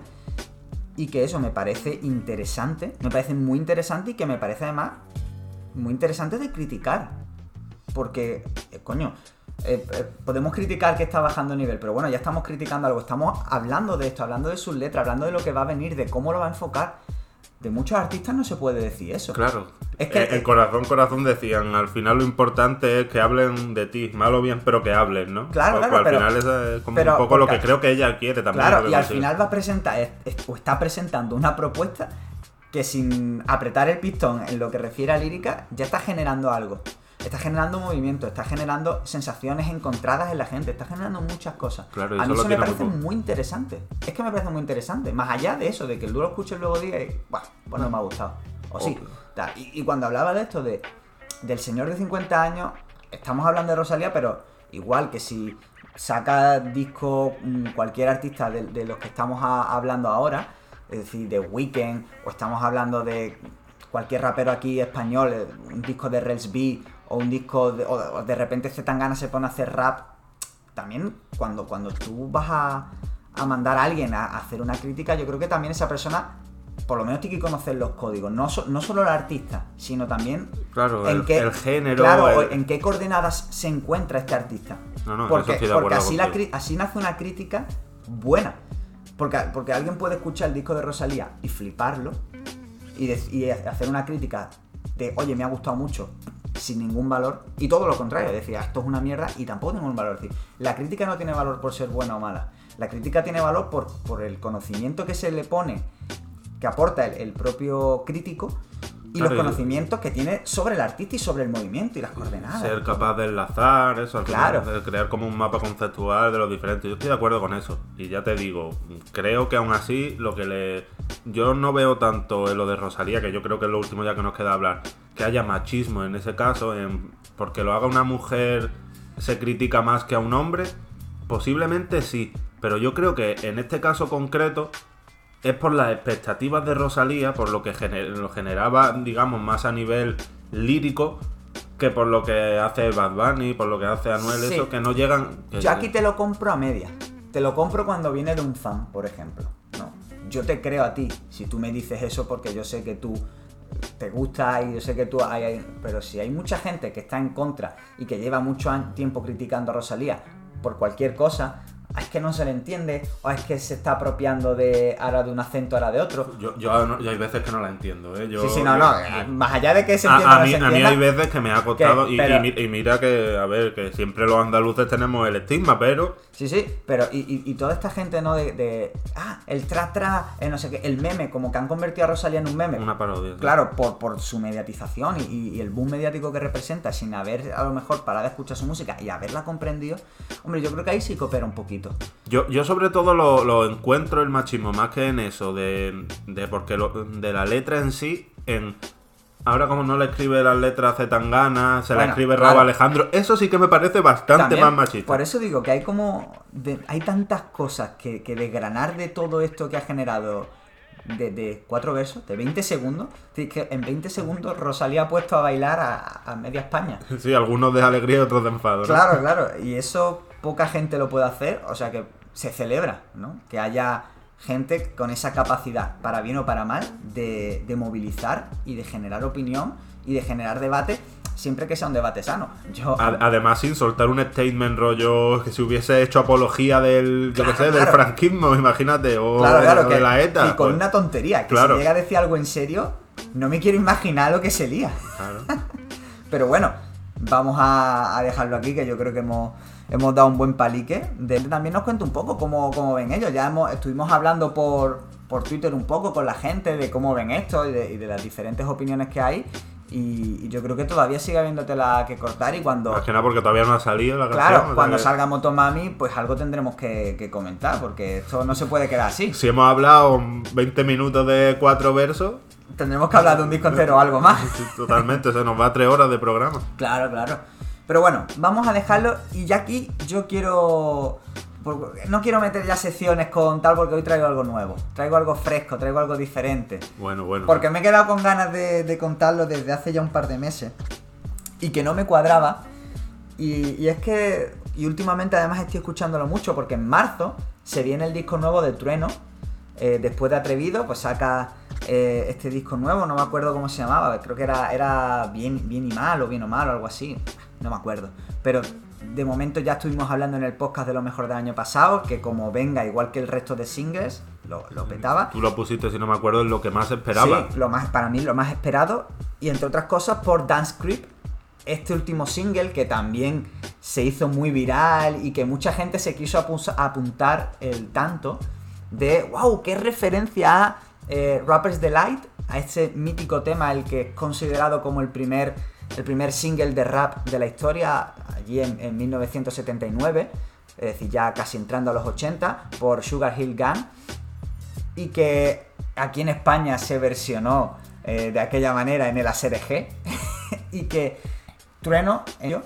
Y que eso me parece interesante, me parece muy interesante y que me parece además muy interesante de criticar. Porque, eh, coño, eh, eh, podemos criticar que está bajando nivel, pero bueno, ya estamos criticando algo, estamos hablando de esto, hablando de sus letras, hablando de lo que va a venir, de cómo lo va a enfocar. De muchos artistas no se puede decir eso. Claro. Es que- Eh, en corazón, corazón decían, al final lo importante es que hablen de ti, mal o bien, pero que hablen, ¿no? Claro, Pues, claro, al pero- final eso es como pero un poco lo porque- que creo que ella quiere también. Claro, y al final va a presentar, es- es- o está presentando una propuesta que sin apretar el pistón en lo que refiere a lírica, ya está generando algo. Está generando movimiento, está generando sensaciones encontradas en la gente, está generando muchas cosas. Claro, a mí lo eso me muy parece muy interesante. Es que me parece muy interesante. Más allá de eso, de que el duro escuche y luego diga, y, "Buah, pues no me ha gustado. O sí. Y, y cuando hablaba de esto, de, del señor de 50 años, estamos hablando de Rosalía, pero igual que si saca disco mm, cualquier artista de, de los que estamos a- hablando ahora, es decir, de Weekend, o estamos hablando de cualquier rapero aquí español, eh, un disco de Rels B, o un disco de, o de repente Zetangana se pone a hacer rap, también cuando, cuando tú vas a, a mandar a alguien a, a hacer una crítica, yo creo que también esa persona, por lo menos tiene que conocer los códigos, no, so- no solo el artista, sino también Claro, en el, qué, el género. claro, el- en qué coordenadas se encuentra este artista. No, no, porque porque así, la así nace una crítica buena. Porque, porque alguien puede escuchar el disco de Rosalía y fliparlo y, y hacer una crítica de, oye, me ha gustado mucho, sin ningún valor, y todo lo contrario, decir, "Ah, esto es una mierda y tampoco tiene ningún valor. Es decir, la crítica no tiene valor por ser buena o mala. La crítica tiene valor por, por el conocimiento que se le pone, que aporta el propio crítico, y Claro, los conocimientos que tiene sobre el artista y sobre el movimiento y las coordenadas. ser capaz de enlazar eso, al final, Claro. de crear como un mapa conceptual de los diferentes. Yo estoy de acuerdo con eso. Y ya te digo, creo que aún así lo que le... Yo no veo tanto en lo de Rosalía, que yo creo que es lo último ya que nos queda hablar, que haya machismo en ese caso, en... porque lo haga una mujer se critica más que a un hombre. Posiblemente sí, pero yo creo que en este caso concreto es por las expectativas de Rosalía, por lo que gener- lo generaba, digamos, más a nivel lírico, que por lo que hace Bad Bunny, por lo que hace Anuel, Sí. eso, que no llegan... que- Yo aquí te lo compro a media. Te lo compro cuando viene de un fan, por ejemplo. No. Yo te creo a ti. Si tú me dices eso porque yo sé que tú te gusta y yo sé que tú hay, hay- pero si hay mucha gente que está en contra y que lleva mucho tiempo criticando a Rosalía por cualquier cosa, es que no se le entiende o es que se está apropiando de ahora de un acento ahora de otro. Yo, yo, no- yo hay veces que no la entiendo, ¿eh? Yo- sí, sí, no, yo- no. yo- Más allá de que se A, entienda a no mí, se a mí entienda, hay veces que me ha costado, Que- y, pero- y y mira que, a ver, que siempre los andaluces tenemos el estigma, pero Sí, sí, pero y, y- toda esta gente, ¿no? De, de, ah, el tra tra, el no sé qué, el meme, como que han convertido a Rosalía en un meme. una parodia. ¿sí? Claro, por, por su mediatización y, y- el boom mediático que representa, sin haber a lo mejor parado a escuchar su música y haberla comprendido, hombre, yo creo que ahí sí coopera un poquito. Yo, yo sobre todo lo, lo encuentro el machismo más que en eso, de, de porque lo- de la letra en sí, en ahora como no le escribe las letras a Zetangana, se la Bueno, escribe claro. Rabo Alejandro, eso sí que me parece bastante También, más machista. Por eso digo que hay como. de- hay tantas cosas que, que desgranar de todo esto que ha generado de, de cuatro versos, de 20 segundos. Que en 20 segundos Rosalía ha puesto a bailar a, a media España. Sí, algunos de alegría y otros de enfado. ¿no? Claro, claro. Y eso poca gente lo puede hacer. O sea que se celebra, ¿no? Que haya gente con esa capacidad, para bien o para mal, de, de movilizar y de generar opinión y de generar debate, siempre que sea un debate sano. Yo, Además, sin soltar un statement rollo que se hubiese hecho apología del, yo qué Claro, sé, del franquismo, imagínate, o, claro, de- claro, que la ETA. y con pues, una tontería, que claro. si llega a decir algo en serio, no me quiero imaginar lo que se lía. claro. *laughs* Pero bueno, vamos a, a dejarlo aquí, que yo creo que hemos, hemos dado un buen palique. De, también nos cuenta un poco cómo, cómo ven ellos. Ya hemos, estuvimos hablando por, por Twitter un poco con la gente de cómo ven esto y de, y de las diferentes opiniones que hay. Y, y yo creo que todavía sigue habiendo tela que cortar y cuando... Más que nada porque todavía no ha salido la canción. Claro, cuando que- salga Motomami, pues algo tendremos que, que comentar, porque esto no se puede quedar así. Si hemos hablado 20 minutos de cuatro versos, Tendremos que hablar de un disco entero o algo más. *laughs* totalmente, se nos va tres horas de programa. Claro, claro. Pero bueno, vamos a dejarlo y ya aquí yo quiero... No quiero meter ya secciones con tal porque hoy traigo algo nuevo. Traigo algo fresco, traigo algo diferente. Bueno, bueno. Porque me he quedado con ganas de, de contarlo desde hace ya un par de meses. Y que no me cuadraba. Y, y es que. Y últimamente además estoy escuchándolo mucho porque en marzo se viene el disco nuevo de Trueno. Eh, después de Atrevido, pues saca eh, este disco nuevo, no me acuerdo cómo se llamaba, creo que era, era bien, bien y mal o bien o mal o algo así, no me acuerdo. Pero de momento ya estuvimos hablando en el podcast de lo mejor del año pasado, que como venga, igual que el resto de singles, lo, lo petaba. Tú lo pusiste, si no me acuerdo, en lo que más esperaba. Sí, lo más, para mí lo más esperado. Y entre otras cosas por Dance Creep, este último single que también se hizo muy viral y que mucha gente se quiso apu- apuntar el tanto de, wow, qué referencia a eh, Rapper's Delight, a ese mítico tema, el que es considerado como el primer, el primer single de rap de la historia, allí en, en 1979, es decir, ya casi entrando a los 80, por Sugar Hill Gang y que aquí en España se versionó eh, de aquella manera en el ASRG *laughs* y que Trueno ello,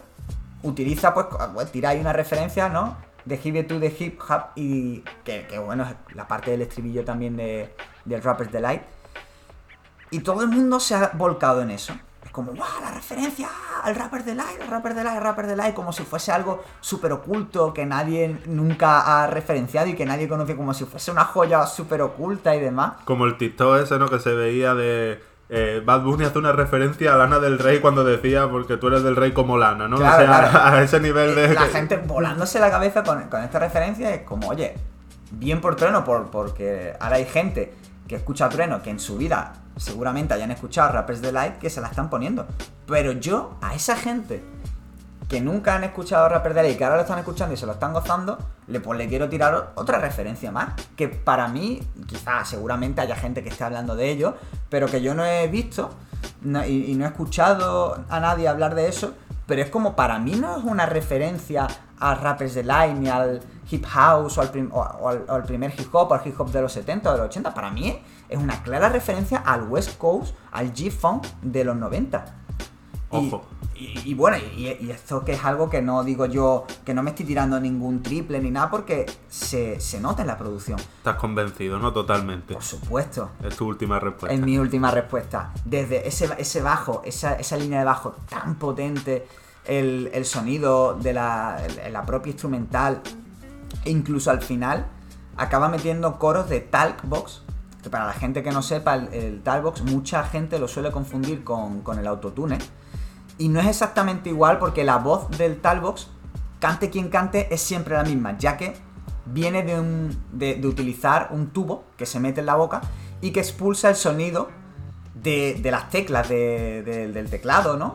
utiliza pues, pues, tira ahí una referencia ¿no? De Hip It to the Hip Hop y que, que, bueno la parte del estribillo también de, del Rapper's Delight y todo el mundo se ha volcado en eso es como ¡guau! la referencia al Rapper Delight al Rapper Delight al Rapper Delight como si fuese algo súper oculto que nadie nunca ha referenciado y que nadie conoce como si fuese una joya súper oculta y demás Como el TikTok ese, ¿no? Que se veía de. Eh, Bad Bunny hace una referencia a Lana del Rey cuando decía porque tú eres del rey como Lana, ¿no? Claro, o sea, claro. a ese nivel de. la gente volándose la cabeza con, con esta referencia es como, oye, bien por Trueno, por, porque ahora hay gente que escucha Trueno que en su vida seguramente hayan escuchado Rappers Delight que se la están poniendo. Pero yo, a esa gente que nunca han escuchado Rapper Delight y que ahora lo están escuchando y se lo están gozando, le, pues le quiero tirar o- otra referencia más. Que para mí, quizás seguramente haya gente que esté hablando de ello, pero que yo no he visto y, no he escuchado a nadie hablar de eso. Pero es como para mí no es una referencia a Rappers Delight ni al hip house o al, prim- o- o al- o al primer hip hop, al hip hop de los 70 o de los 80. Para mí es una clara referencia al West Coast, al G-Funk de los 90. Y- Ojo. Y, y bueno, y, y esto que es algo que no digo yo, que no me estoy tirando ningún triple ni nada, porque se, se nota en la producción. Estás convencido, ¿no? Totalmente. Por supuesto. Es tu última respuesta. Es mi última respuesta. Desde ese, ese bajo, esa, esa línea de bajo tan potente, el, el sonido de la, el- la propia instrumental, e incluso al final, acaba metiendo coros de Talkbox. Para la gente que no sepa, el, Talkbox, mucha gente lo suele confundir con, el autotune. Y no es exactamente igual porque la voz del Talbox, cante quien cante, es siempre la misma, ya que viene de, utilizar un tubo que se mete en la boca y que expulsa el sonido de, las teclas de- de- del teclado, ¿no?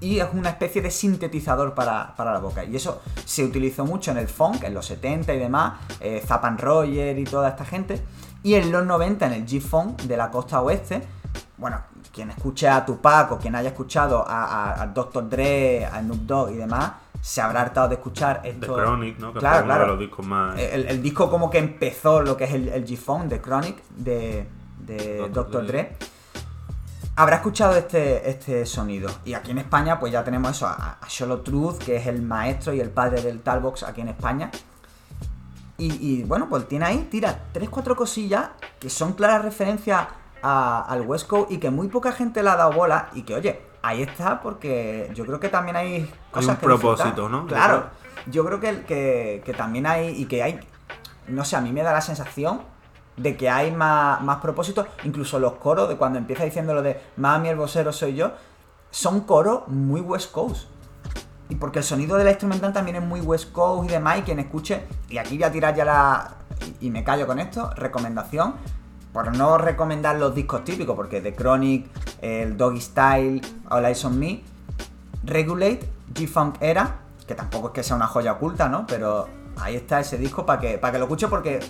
Y es una especie de sintetizador para, para la boca. Y eso se utilizó mucho en el funk, en los 70 y demás, eh, Zapan Roger y toda esta gente. Y en los 90, en el G-Funk de la costa oeste, bueno, quien escuche a Tupac o quien haya escuchado a, a- a Dr. Dre, a Snoop Dogg y demás, se habrá hartado de escuchar The esto. Chronic, ¿no? Que Claro, fue uno claro. de los discos más. El, el disco como que empezó lo que es el, el G-Funk de Chronic de, de Dr. Dr. Dre. Dre. Habrá escuchado este, este sonido. Y aquí en España, pues ya tenemos eso, a, a Solo Truth, que es el maestro y el padre del Talbox aquí en España. Y, y, bueno, pues tiene ahí, tira 3-4 cosillas que son claras referencias al West Coast y que muy poca gente le ha dado bola. Y que, oye, ahí está porque yo creo que también hay cosas un que disfrutar. propósito, ¿no? Claro. Yo creo que, que, que también hay, y que hay, no sé, a mí me da la sensación de que hay más, más propósitos, incluso los coros de cuando empieza diciendo lo de Mami el vocero soy yo, son coros muy West Coast. Y porque el sonido de la instrumental también es muy West Coast y demás, y quien escuche, y aquí voy a tirar ya la... y me callo con esto, recomendación, por no recomendar los discos típicos, porque The Chronic, el Doggy Style, All Eyes on Me, Regulate, G-Funk Era, que tampoco es que sea una joya oculta, ¿no? Pero ahí está ese disco para que, para que lo escuche porque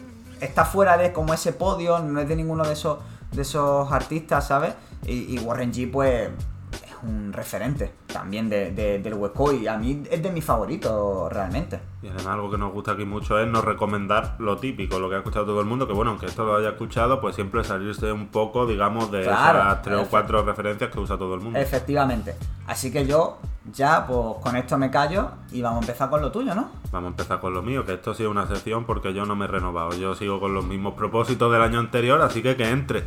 está fuera de como ese podio, no es de ninguno de esos, de esos artistas, ¿sabes? Y, y Warren G, pues, es un referente también de, de- del hueco y a mí es de mis favoritos realmente. Y además algo que nos gusta aquí mucho es no recomendar lo típico, lo que ha escuchado todo el mundo, que bueno, aunque esto lo haya escuchado, pues siempre salirse un poco, digamos, de Claro, esas tres o cuatro referencias que usa todo el mundo. Efectivamente. Así que yo ya pues con esto me callo y vamos a empezar con lo tuyo, ¿no? Vamos a empezar con lo mío, que esto sí es una sección porque yo no me he renovado. Yo sigo con los mismos propósitos del año anterior, así que que entre.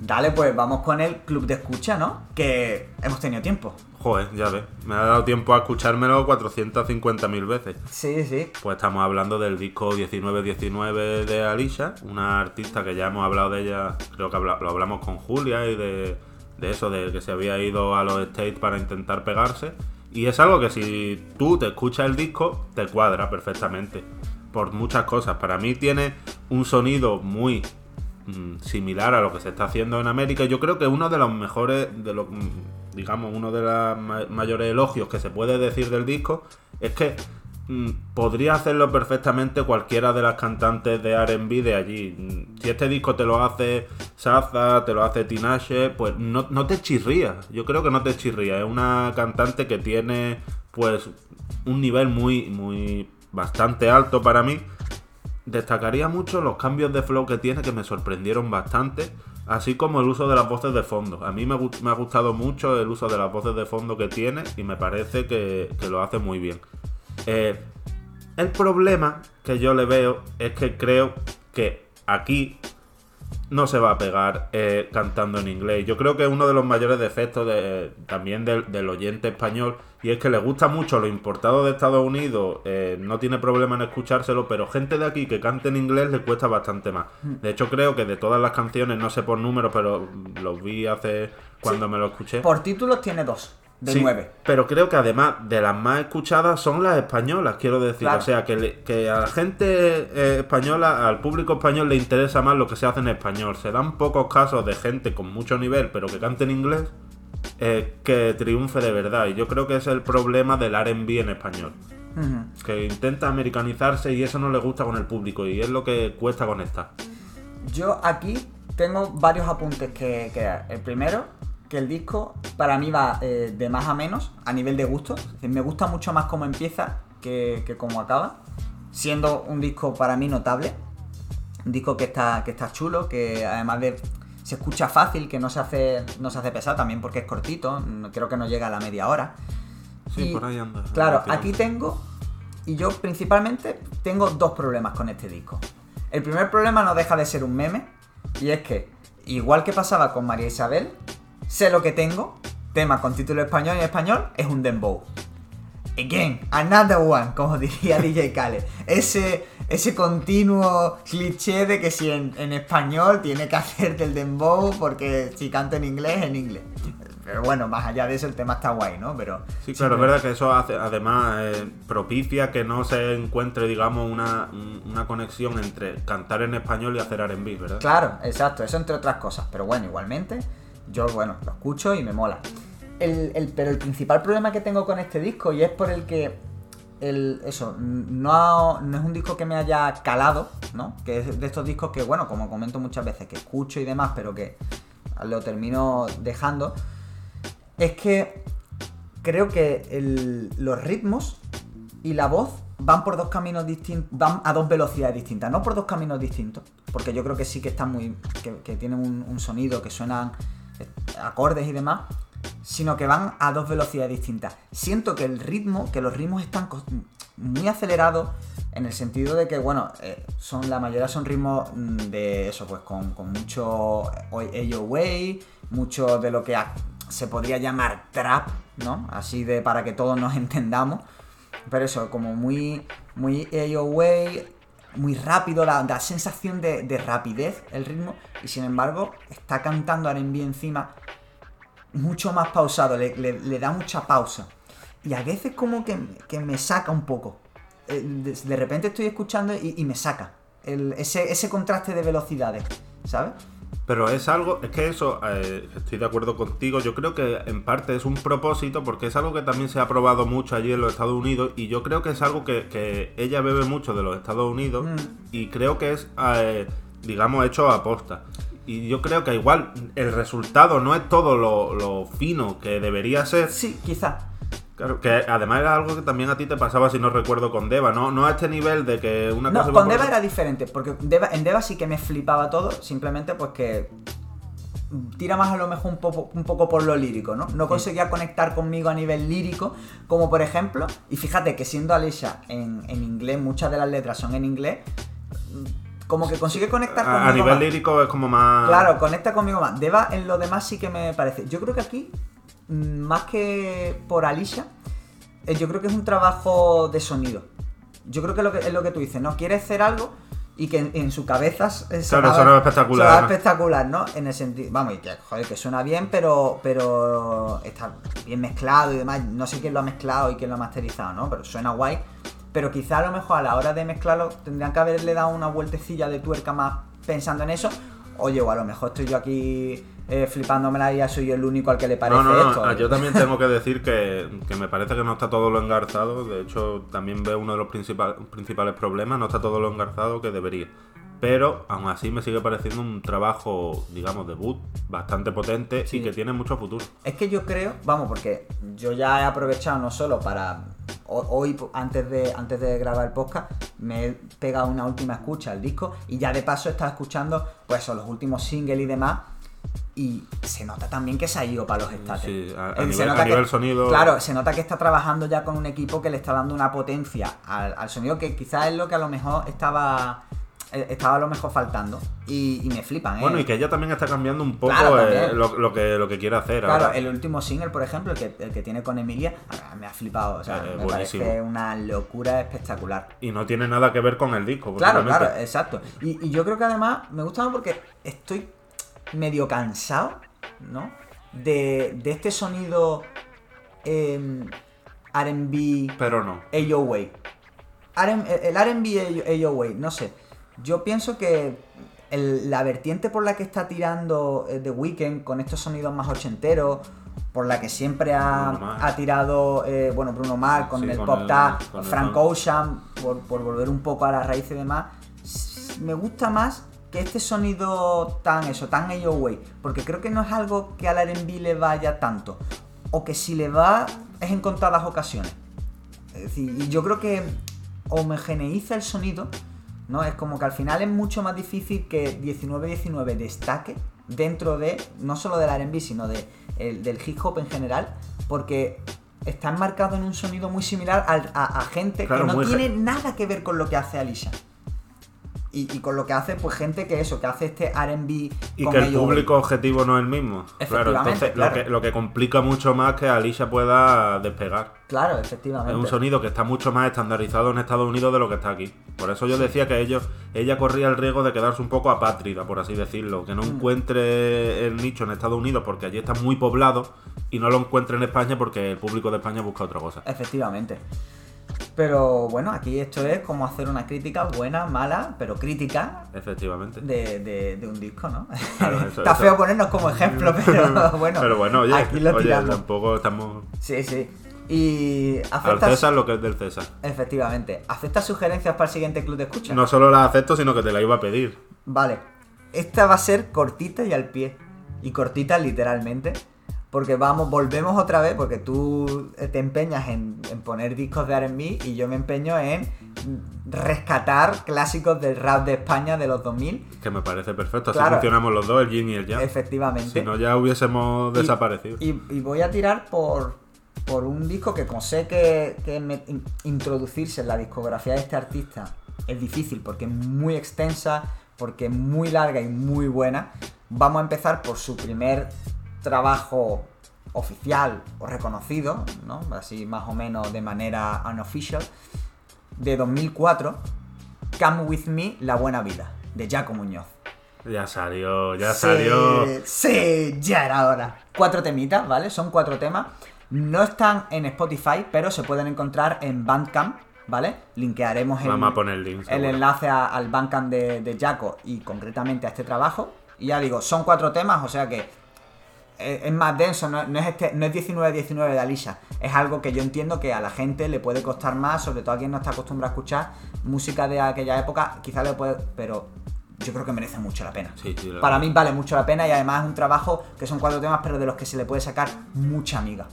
Dale, pues vamos con el club de escucha, ¿no? Que hemos tenido tiempo. Joder, ya ves, me ha dado tiempo a escuchármelo 450.000 veces. Sí, sí. Pues estamos hablando del disco 1919 de Alicia, una artista que ya hemos hablado de ella, creo que lo hablamos con Julia y de, de eso, de que se había ido a los States para intentar pegarse. Y es algo que si tú te escuchas el disco, te cuadra perfectamente. Por muchas cosas. Para mí tiene un sonido muy similar a lo que se está haciendo en América. Yo creo que uno de los mejores, de los, mm, digamos, uno de los ma- mayores elogios que se puede decir del disco es que mm, podría hacerlo perfectamente cualquiera de las cantantes de R&B de allí. Mm, Si este disco te lo hace Saza, te lo hace Tinashe, pues no, no te chirría. Yo creo que no te chirría. Es una cantante que tiene, pues, un nivel muy, muy bastante alto para mí. Destacaría mucho los cambios de flow que tiene que me sorprendieron bastante, así como el uso de las voces de fondo. A mí me, me ha gustado mucho el uso de las voces de fondo que tiene y me parece que, que lo hace muy bien. Eh, el problema que yo le veo es que creo que aquí no se va a pegar eh, cantando en inglés. Yo creo que es uno de los mayores defectos de- también del, del oyente español y es que le gusta mucho lo importado de Estados Unidos, eh, no tiene problema en escuchárselo, pero gente de aquí que cante en inglés le cuesta bastante más. De hecho creo que de todas las canciones, no sé por número, pero los vi hace cuando me lo escuché. Por títulos tiene dos, de Sí, nueve. Pero creo que además de las más escuchadas son las españolas, quiero decir. Claro. O sea, que, le- que a la gente eh, española, al público español le interesa más lo que se hace en español. Se dan pocos casos de gente con mucho nivel, pero que cante en inglés, eh, que triunfe de verdad. Y yo creo que es el problema del RB en español. Que intenta americanizarse y eso no le gusta con el público. Y es lo que cuesta conectar. Yo aquí tengo varios apuntes que, que dar. El primero, que el disco para mí va eh, de más a menos a nivel de gusto. Decir, me gusta mucho más cómo empieza que, que cómo acaba. Siendo un disco para mí notable. Un disco que está, que está chulo, que además de se escucha fácil, que no se hace, no se hace pesado también porque es cortito. Creo que no llega a la media hora. Sí, Y, por ahí anda. Claro, aquí tengo, y yo principalmente tengo dos problemas con este disco. El primer problema no deja de ser un meme, y es que, igual que pasaba con María Isabel, sé lo que tengo, tema con título español y en español, es un dembow. Again, another one, como *laughs* diría DJ Khaled. Ese, ese continuo cliché de que si en, en español tiene que *laughs* hacer del dembow porque si canta en inglés, en inglés. Pero bueno, más allá de eso el tema está guay, ¿no? Pero Sí, claro, es verdad que eso hace, además eh, propicia que no se encuentre, digamos, una, un- una conexión entre cantar en español y hacer R&B, ¿verdad? Claro, exacto, eso entre otras cosas. Pero bueno, igualmente, yo, bueno, lo escucho y me mola. El, el- pero el principal problema que tengo con este disco, y es por el que. El, eso, no, no es un disco que me haya calado, ¿no? Que es de estos discos que, bueno, como comento muchas veces, que escucho y demás, pero que lo termino dejando. Es que creo que el- los ritmos y la voz van por dos caminos distintos, van a dos velocidades distintas, no por dos caminos distintos, porque yo creo que sí que están muy, que, tienen un, sonido, que suenan acordes y demás, sino que van a dos velocidades distintas. Siento que el ritmo, que los ritmos están muy acelerados en el sentido de que, bueno, eh, son la mayoría son ritmos mm, de eso, pues con, con mucho AOA, mucho de lo que se podría llamar trap, ¿no? Así de para que todos nos *laughs* entendamos. Pero eso, como muy, muy AOA, muy rápido, da sensación de, de rapidez el ritmo. Y sin embargo, está cantando R&B encima mucho más pausado, le, le- da mucha pausa. Y a veces como que, que me saca un poco. Eh, De, repente estoy escuchando y, me saca. Ese, ese contraste de velocidades, ¿sabes? Pero es algo, es que eso, eh, estoy de acuerdo contigo, yo creo que en parte es un propósito porque es algo que también se ha probado mucho allí en los Estados Unidos y yo creo que es algo que, que ella bebe mucho de los Estados Unidos Mm. y creo que es, eh, digamos, hecho a posta. Y yo creo que igual el resultado no es todo lo, lo fino que debería ser. Sí, quizá. Claro, que además era algo que también a ti te pasaba, si no recuerdo, con Deva, ¿no? No a este nivel de que una No, cosa... con Deva era diferente, porque Deva- en Deva sí que me flipaba todo, simplemente pues que tira más a lo mejor un poco, un poco por lo lírico, ¿no? No conseguía conectar conmigo a nivel lírico, como por ejemplo, y fíjate que siendo Alicia en, en inglés, muchas de las letras son en inglés, como que consigue conectar conmigo A, nivel más. lírico es como más... Claro, conecta conmigo más. Deva en lo demás sí que me parece. Yo creo que aquí, más que por Alicia, eh, yo creo que es un trabajo de sonido. Yo creo que, lo que es lo que tú dices, ¿no? Quiere hacer algo y que en, en su cabeza eh, Claro, sonaba espectacular, sonaba espectacular, ¿no? En el sentido, vamos, y que, joder, que suena bien, pero, pero está bien mezclado y demás. No sé quién lo ha mezclado y quién lo ha masterizado, ¿no? Pero suena guay. Pero quizá a lo mejor a la hora de mezclarlo tendrían que haberle dado una vueltecilla de tuerca más pensando en eso. Oye, o a lo mejor estoy yo aquí eh, flipándomela y ya soy yo el único al que le parece No, no, no, esto. ah, yo también tengo que decir que, que me parece que no está todo lo engarzado. De hecho, también veo uno de los principal- principales problemas, no está todo lo engarzado que debería. Pero aún así me sigue pareciendo un trabajo, digamos, debut bastante potente Sí. y que tiene mucho futuro. Es que yo creo, vamos, porque yo ya he aprovechado no solo para ho- hoy antes de antes de grabar el podcast me he pegado una última escucha al disco y ya de paso he estado escuchando pues los últimos singles y demás y se nota también que se ha ido para los estates. Sí, a- a nivel- se nota a que- nivel sonido- Claro, se nota que está trabajando ya con un equipo que le está dando una potencia al, al sonido que quizás es lo que a lo mejor estaba estaba a lo mejor faltando y, y me flipan, ¿eh? Bueno, y que ella también está cambiando un poco Claro, eh, lo, lo que, lo que quiere hacer Claro, ahora. el último single, por ejemplo, el que, el que tiene con Emilia, a- me ha flipado. O sea, Eh, me buenísimo. parece una locura espectacular. Y no tiene nada que ver con el disco. Claro, claro, exacto. Y, y yo creo que además me gusta más porque estoy medio cansado, ¿no? De, de este sonido em, RB Pero no. AOA. El RB AOA, no sé. Yo pienso que el- la vertiente por la que está tirando eh, The Weeknd con estos sonidos más ochenteros, por la que siempre ha, tirado, eh, bueno, Bruno Mars con Sí, el con pop el Frank. Ocean, por, por volver un poco a la raíz y demás, me gusta más que este sonido tan eso, tan AOA, porque creo que no es algo que al R&B le vaya tanto, o que si le va es en contadas ocasiones. Es decir, y yo creo que homogeneiza el sonido, ¿no? Es como que al final es mucho más difícil que 1919 destaque dentro de, no solo del R&B, sino de, el- del hip hop en general, porque está enmarcado en un sonido muy similar al- a, a gente Claro, que no tiene nada que ver con lo que hace Alicia. Y, y con lo que hace, pues gente que eso, que hace este R&B Y con que el público objetivo no es el mismo. Claro, entonces claro. Lo, que, lo que complica mucho más que Alicia pueda despegar. Claro, Es efectivamente. un sonido que está mucho más estandarizado en Estados Unidos de lo que está aquí. Por eso yo decía que ellos, ella corría el riesgo de quedarse un poco apátrida, por así decirlo. Que no Mm. encuentre el nicho en Estados Unidos porque allí está muy poblado y no lo encuentre en España porque el público de España busca otra cosa. Efectivamente. Pero bueno, aquí esto es como hacer una crítica buena, mala, pero crítica Efectivamente. de, de- de un disco, ¿no? Claro, eso- *laughs* Está eso. feo ponernos como ejemplo, *laughs* pero bueno. Pero bueno, oye, aquí lo oye, tiramos. tampoco estamos Sí, sí. Y al aceptas. César lo que es del César. Efectivamente. ¿Aceptas sugerencias para el siguiente club de escucha? No solo la acepto, sino que te la iba a pedir. Vale. Esta va a ser cortita y al pie. Y cortita literalmente. Porque vamos, volvemos otra vez, porque tú eh, te empeñas en, en poner discos de RB y yo me empeño en rescatar clásicos del rap de España de los 2000. Que me parece perfecto. Así Claro. funcionamos los dos, el yin y el yang. Efectivamente. Si no, ya hubiésemos Y- desaparecido. Y, y voy a tirar por, por un disco que como sé que, que me- in- introducirse en la discografía de este artista es difícil porque es muy extensa, porque es muy larga y muy buena. Vamos a empezar por su primer trabajo oficial o reconocido, ¿no? así más o menos de manera unofficial, de 2004, Come With Me, La Buena Vida, de Jaco Muñoz. Ya salió, ya Sí, salió. Sí, ya era hora. Cuatro temitas, ¿vale? Son cuatro temas. No están en Spotify, pero se pueden encontrar en Bandcamp, ¿vale? Linkearemos el, Vamos a poner el link. el enlace a- al Bandcamp de, de Jaco y concretamente a este trabajo. Y ya digo, son cuatro temas, o sea que es, es más denso, no, no es este, no es 19-19 de Alicia. Es algo que yo entiendo que a la gente le puede costar más, sobre todo a quien no está acostumbrado a escuchar música de aquella época, quizás le puede. Pero yo creo que merece mucho la pena. Sí, sí, la Para verdad. mí vale mucho la pena y además es un trabajo que son cuatro temas, pero de los que se le puede sacar mucha amiga.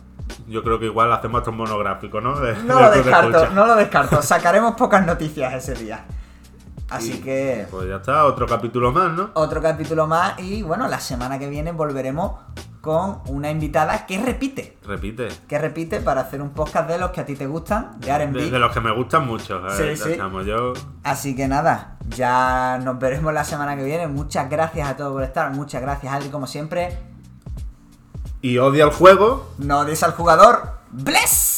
Yo creo que igual hacemos otro monográfico, ¿no? De- No *laughs* de lo de descarto, no lo descarto. Sacaremos pocas noticias ese día. Así Y, que Pues ya está, otro capítulo más, ¿no? otro capítulo más y bueno, la semana que viene volveremos con una invitada que repite. Repite. Que repite para hacer un podcast de los que a ti te gustan, de R&B. de los que me gustan mucho. a Sí, ver, sí. yo. Así que nada, ya nos veremos la semana que viene. Muchas gracias a todos por estar. Muchas gracias, Adri, como siempre. Y odia el juego. No des al jugador. ¡Bless!